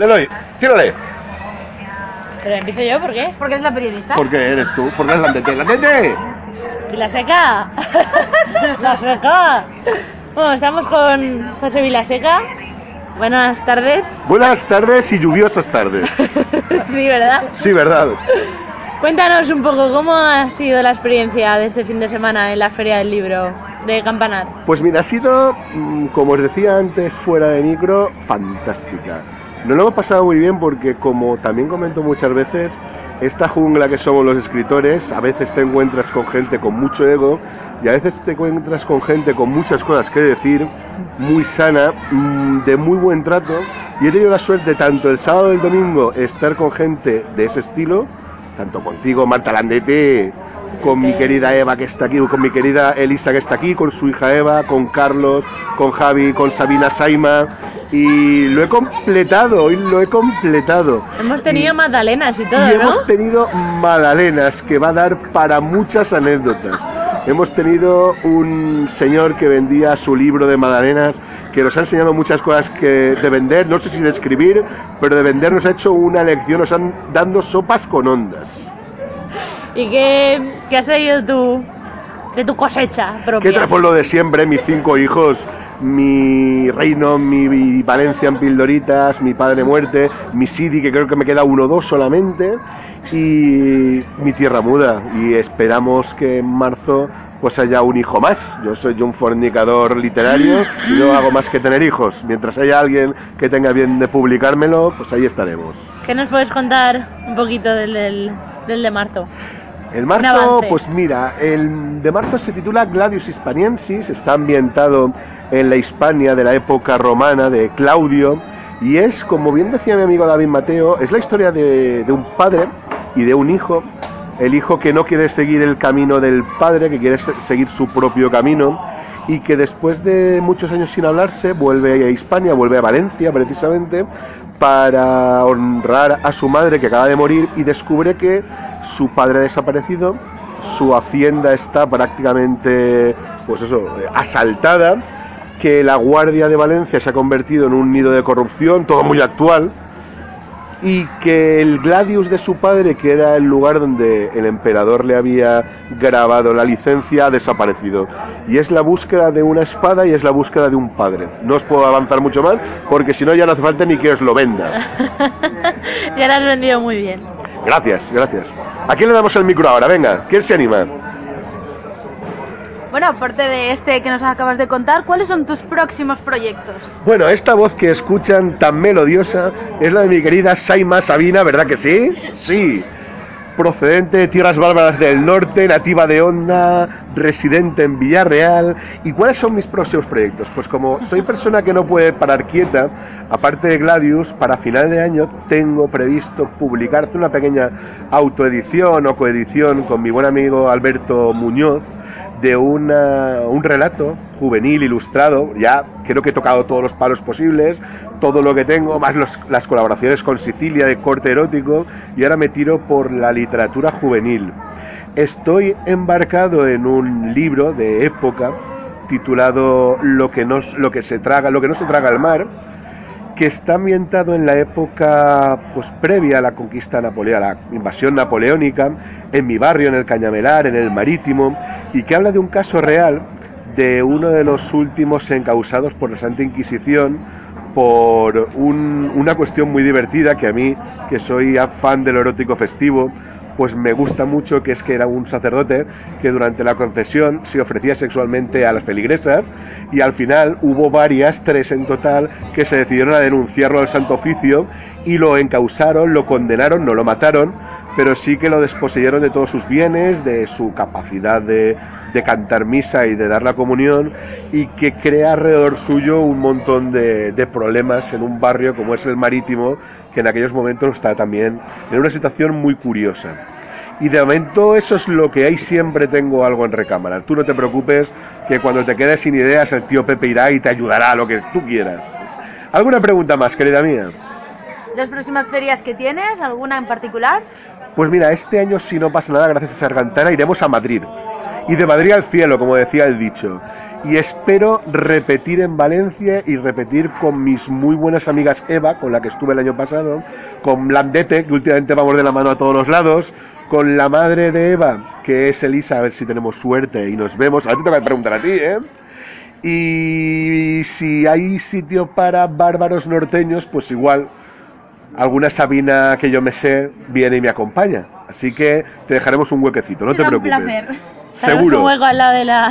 Le doy, tírale. Pero empiezo yo, ¿por qué? Porque es la periodista. ¿Por qué eres tú? ¿Por qué es la tete? ¡La tete! ¡Vilaseca! ¡La seca! Bueno, estamos con José Vilaseca. Buenas tardes. Buenas tardes y lluviosas tardes. sí, ¿verdad? Sí, verdad. Cuéntanos un poco cómo ha sido la experiencia de este fin de semana en la Feria del Libro de Campanar. Pues mira, ha sido, mm, como os decía antes fuera de micro, fantástica. Nos lo hemos pasado muy bien porque, como también comento muchas veces, esta jungla que somos los escritores, a veces te encuentras con gente con mucho ego y a veces te encuentras con gente con muchas cosas que decir, muy sana, mm, de muy buen trato. Y he tenido la suerte, tanto el sábado y el domingo, estar con gente de ese estilo, tanto contigo, Marta Landete, con mi querida Eva que está aquí, con mi querida Elisa que está aquí, con su hija Eva, con Carlos, con Javi, con Sabina Saima. Y lo he completado, hoy lo he completado. Hemos tenido magdalenas y todo, y ¿no? hemos tenido magdalenas que va a dar para muchas anécdotas. Hemos tenido un señor que vendía su libro de magdalenas, que nos ha enseñado muchas cosas que de vender, no sé si de escribir, pero de vender nos ha hecho una lección, nos han dando sopas con ondas. ¿Y qué, qué has traído tú de tu cosecha propia? ¿Qué trapo lo de siempre? Mis cinco hijos, mi reino, mi Valencia en pildoritas, mi padre muerte, mi Sidi, que creo que me queda uno o dos solamente, y mi tierra muda. Y esperamos que en marzo pues haya un hijo más. Yo soy un fornicador literario y no hago más que tener hijos. Mientras haya alguien que tenga bien de publicármelo, pues ahí estaremos. ¿Qué nos puedes contar un poquito del, del, del de marzo? El marzo, pues mira, el de marzo se titula Gladius Hispaniensis, está ambientado en la Hispania de la época romana de Claudio y es, como bien decía mi amigo David Mateo, es la historia de, de un padre y de un hijo, el hijo que no quiere seguir el camino del padre, que quiere se- seguir su propio camino y que después de muchos años sin hablarse vuelve a Hispania, vuelve a Valencia precisamente para honrar a su madre que acaba de morir y descubre que su padre ha desaparecido, su hacienda está prácticamente pues eso, eh, asaltada, que la Guardia de Valencia se ha convertido en un nido de corrupción, todo muy actual, y que el Gladius de su padre, que era el lugar donde el emperador le había grabado la licencia, ha desaparecido. Y es la búsqueda de una espada y es la búsqueda de un padre. No os puedo avanzar mucho más, porque si no ya no hace falta ni que os lo venda. ya lo has vendido muy bien. Gracias, gracias. ¿A quién le damos el micro ahora? Venga, ¿quién se anima? Bueno, aparte de este que nos acabas de contar, ¿cuáles son tus próximos proyectos? Bueno, esta voz que escuchan tan melodiosa es la de mi querida Saima Sabina, ¿verdad que sí? Sí. Procedente de tierras bárbaras del norte, nativa de Onda, residente en Villarreal. ¿Y cuáles son mis próximos proyectos? Pues como soy persona que no puede parar quieta, aparte de Gladius, para final de año tengo previsto publicar una pequeña autoedición o coedición con mi buen amigo Alberto Muñoz de un relato juvenil ilustrado. Ya creo que he tocado todos los palos posibles, todo lo que tengo, más los- las colaboraciones con Sicilia de corte erótico, y ahora me tiro por la literatura juvenil. Estoy embarcado en un libro de época titulado Lo que no, lo que se traga, lo que no se traga al mar, que está ambientado en la época pues previa a la conquista napoleónica, la invasión napoleónica, en mi barrio, en el Cañamelar, en el Marítimo, y que habla de un caso real de uno de los últimos encausados por la Santa Inquisición por un- una cuestión muy divertida que a mí, que soy fan del erótico festivo, pues me gusta mucho, que es que era un sacerdote que durante la concesión se ofrecía sexualmente a las feligresas y al final hubo varias, tres en total, que se decidieron a denunciarlo al Santo Oficio y lo encausaron, lo condenaron, no lo mataron, pero sí que lo desposeyeron de todos sus bienes, de su capacidad de, de cantar misa y de dar la comunión, y que crea alrededor suyo un montón de, de problemas en un barrio como es el Marítimo, que en aquellos momentos está también en una situación muy curiosa. Y de momento eso es lo que hay, siempre tengo algo en recámara. Tú no te preocupes que cuando te quedes sin ideas el tío Pepe irá y te ayudará a lo que tú quieras. ¿Alguna pregunta más, querida mía? ¿Las próximas ferias que tienes? ¿Alguna en particular? Pues mira, este año si no pasa nada, gracias a Sargantana, iremos a Madrid. Y de Madrid al cielo, como decía el dicho. Y espero repetir en Valencia y repetir con mis muy buenas amigas Eva, con la que estuve el año pasado, con Blandete, que últimamente vamos de la mano a todos los lados, con la madre de Eva, que es Elisa, a ver si tenemos suerte y nos vemos. A ti te voy a preguntar a ti, ¿eh? Y si hay sitio para bárbaros norteños, pues igual alguna Sabina que yo me sé viene y me acompaña. Así que te dejaremos un huequecito, no te Será un preocupes. placer. Seguro. un hueco al lado de la,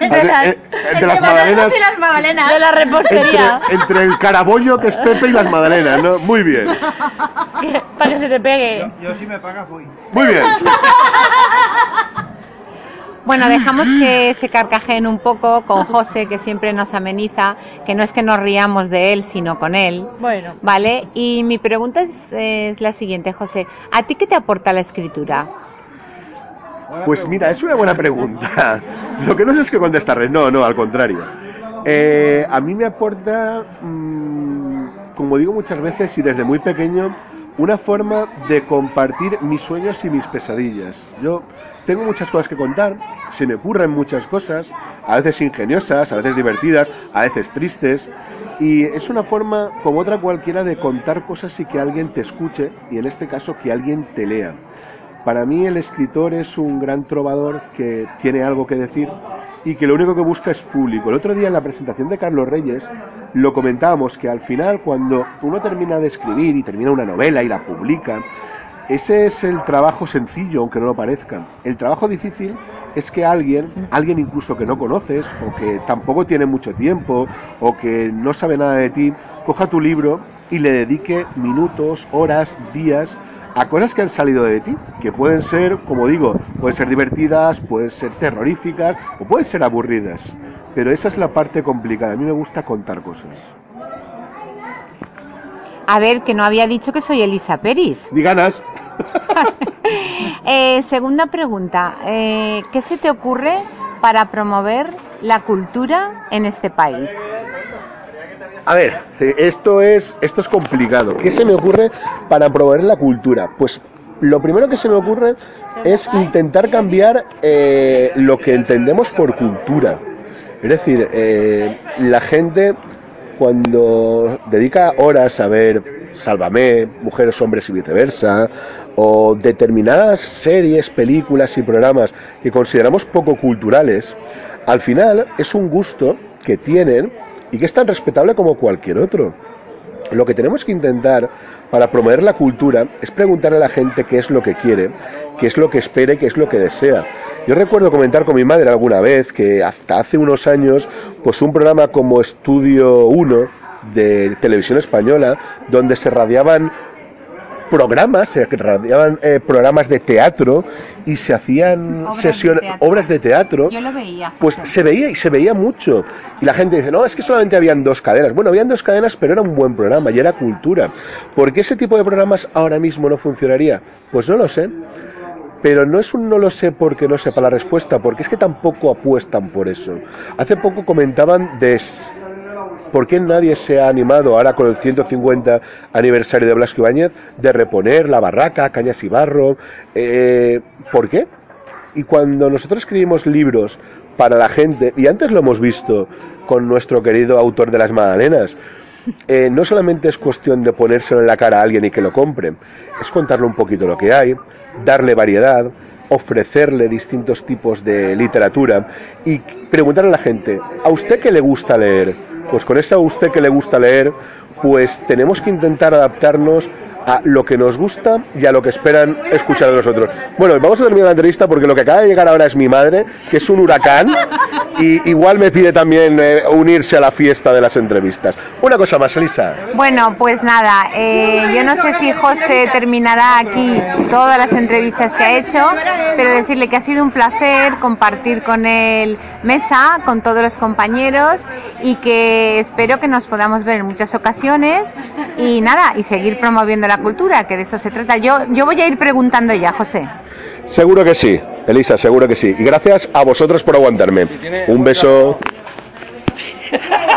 Entre las, Eh, entre las magdalenas, y las magdalenas. de la repostería. entre, entre el carabollo que es Pepe y las magdalenas, ¿no? Muy bien, para que se te pegue. Yo si me pagas voy. muy bien. Bueno, dejamos que se carcajeen un poco con José, que siempre nos ameniza, que no es que nos riamos de él, sino con él. Bueno, ¿Vale? Y mi pregunta es, es la siguiente, José. ¿A ti qué te aporta la escritura? Pues mira, es una buena pregunta. Lo que no sé es que contestarle. No, no, al contrario. Eh, a mí me aporta, mm, como digo muchas veces y desde muy pequeño, una forma de compartir mis sueños y mis pesadillas. Yo tengo muchas cosas que contar, se me ocurren muchas cosas, a veces ingeniosas, a veces divertidas, a veces tristes, y es una forma como otra cualquiera de contar cosas y que alguien te escuche, y en este caso que alguien te lea. Para mí el escritor es un gran trovador que tiene algo que decir y que lo único que busca es público. El otro día en la presentación de Carlos Reyes lo comentábamos que al final cuando uno termina de escribir y termina una novela y la publica, ese es el trabajo sencillo, aunque no lo parezca. El trabajo difícil es que alguien, alguien incluso que no conoces o que tampoco tiene mucho tiempo o que no sabe nada de ti, coja tu libro y le dedique minutos, horas, días a cosas que han salido de ti, que pueden ser, como digo, pueden ser divertidas, pueden ser terroríficas o pueden ser aburridas. Pero esa es la parte complicada. A mí me gusta contar cosas. A ver, que no había dicho que soy Elisa Peris. Di ganas. Eh, segunda pregunta. eh, ¿Qué se te ocurre para promover la cultura en este país? A ver, esto es, esto es complicado. ¿Qué se me ocurre para promover la cultura? Pues lo primero que se me ocurre es intentar cambiar eh, lo que entendemos por cultura. Es decir, eh, la gente cuando dedica horas a ver Sálvame, Mujeres, Hombres y viceversa, o determinadas series, películas y programas que consideramos poco culturales, al final es un gusto que tienen y que es tan respetable como cualquier otro. Lo que tenemos que intentar para promover la cultura es preguntarle a la gente qué es lo que quiere, qué es lo que espera y qué es lo que desea. Yo recuerdo comentar con mi madre alguna vez que hasta hace unos años, pues un programa como Estudio 1 de televisión española, donde se radiaban programas, se radiaban eh, programas de teatro y se hacían Obras de sesiones, teatro. obras de teatro Yo lo veía. pues se veía y se veía mucho. Y la gente dice, no, es que solamente habían dos cadenas. Bueno, habían dos cadenas, pero era un buen programa y era cultura. ¿Por qué ese tipo de programas ahora mismo no funcionaría? Pues no lo sé. Pero no es un no lo sé porque no sepa la respuesta, porque es que tampoco apuestan por eso. Hace poco comentaban de por qué nadie se ha animado ahora con el 150 aniversario de Blasco Ibáñez de reponer la barraca, cañas y barro. Eh, ¿Por qué? Y cuando nosotros escribimos libros para la gente, y antes lo hemos visto con nuestro querido autor de las Magdalenas, eh, no solamente es cuestión de ponérselo en la cara a alguien y que lo compre, es contarle un poquito lo que hay, darle variedad, ofrecerle distintos tipos de literatura y preguntarle a la gente, ¿a usted qué le gusta leer? Pues con ese a usted que le gusta leer, pues tenemos que intentar adaptarnos a lo que nos gusta y a lo que esperan escuchar de nosotros. Bueno, vamos a terminar la entrevista porque lo que acaba de llegar ahora es mi madre, que es un huracán, y igual me pide también eh, unirse a la fiesta de las entrevistas. Una cosa más, Elisa. Bueno, pues nada, eh, yo no sé si José terminará aquí todas las entrevistas que ha hecho, pero decirle que ha sido un placer compartir con él mesa, con todos los compañeros y que espero que nos podamos ver en muchas ocasiones y nada, y seguir promoviendo la cultura, que de eso se trata. Yo, yo voy a ir preguntando ya, José. Seguro que sí, Elisa, seguro que sí. Y gracias a vosotros por aguantarme. Un beso.